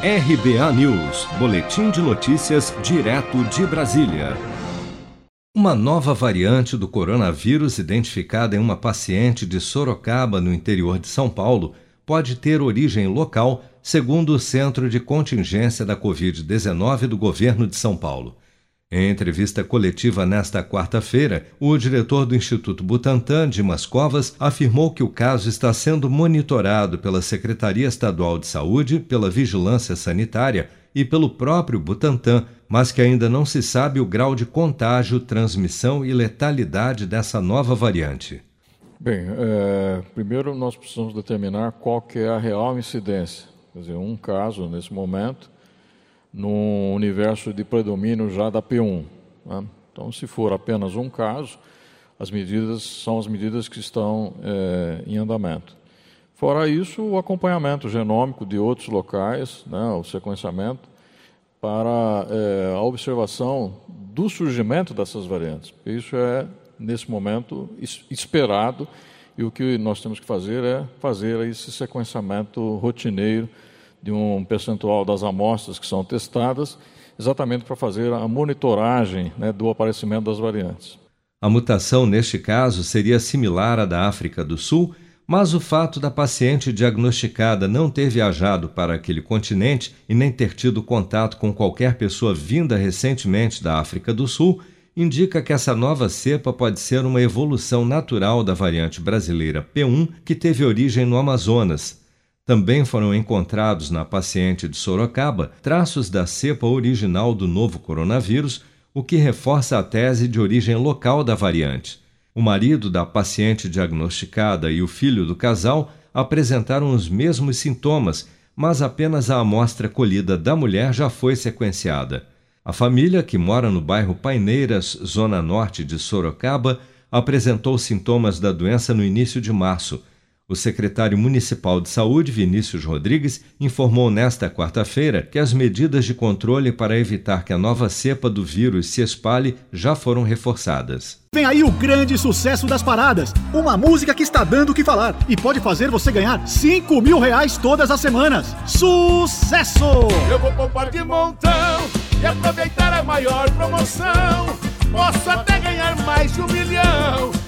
RBA News, Boletim de Notícias, direto de Brasília. Uma nova variante do coronavírus, identificada em uma paciente de Sorocaba, no interior de São Paulo, pode ter origem local, segundo o Centro de Contingência da Covid-19 do governo de São Paulo. Em entrevista coletiva nesta quarta-feira, o diretor do Instituto Butantan, Dimas Covas, afirmou que o caso está sendo monitorado pela Secretaria Estadual de Saúde, pela Vigilância Sanitária e pelo próprio Butantan, mas que ainda não se sabe o grau de contágio, transmissão e letalidade dessa nova variante. Bem, é, primeiro nós precisamos determinar qual que é a real incidência. Quer dizer, um caso nesse momento no universo de predomínio já da P1. Né? Então, se for apenas um caso, as medidas são as medidas que estão é, em andamento. Fora isso, o acompanhamento genômico de outros locais, né, o sequenciamento, para é, a observação do surgimento dessas variantes. Isso é, nesse momento, esperado e o que nós temos que fazer é fazer esse sequenciamento rotineiro de um percentual das amostras que são testadas, exatamente para fazer a monitoragem né, do aparecimento das variantes. A mutação, neste caso, seria similar à da África do Sul, mas o fato da paciente diagnosticada não ter viajado para aquele continente e nem ter tido contato com qualquer pessoa vinda recentemente da África do Sul indica que essa nova cepa pode ser uma evolução natural da variante brasileira P1 que teve origem no Amazonas. Também foram encontrados na paciente de Sorocaba traços da cepa original do novo coronavírus, o que reforça a tese de origem local da variante. O marido da paciente diagnosticada e o filho do casal apresentaram os mesmos sintomas, mas apenas a amostra colhida da mulher já foi sequenciada. A família, que mora no bairro Paineiras, zona norte de Sorocaba, apresentou sintomas da doença no início de março o secretário municipal de saúde, Vinícius Rodrigues, informou nesta quarta-feira que as medidas de controle para evitar que a nova cepa do vírus se espalhe já foram reforçadas. Vem aí o grande sucesso das paradas. Uma música que está dando o que falar e pode fazer você ganhar 5 mil reais todas as semanas. Sucesso! Eu vou poupar de montão e aproveitar a maior promoção. Posso até ganhar mais de um milhão.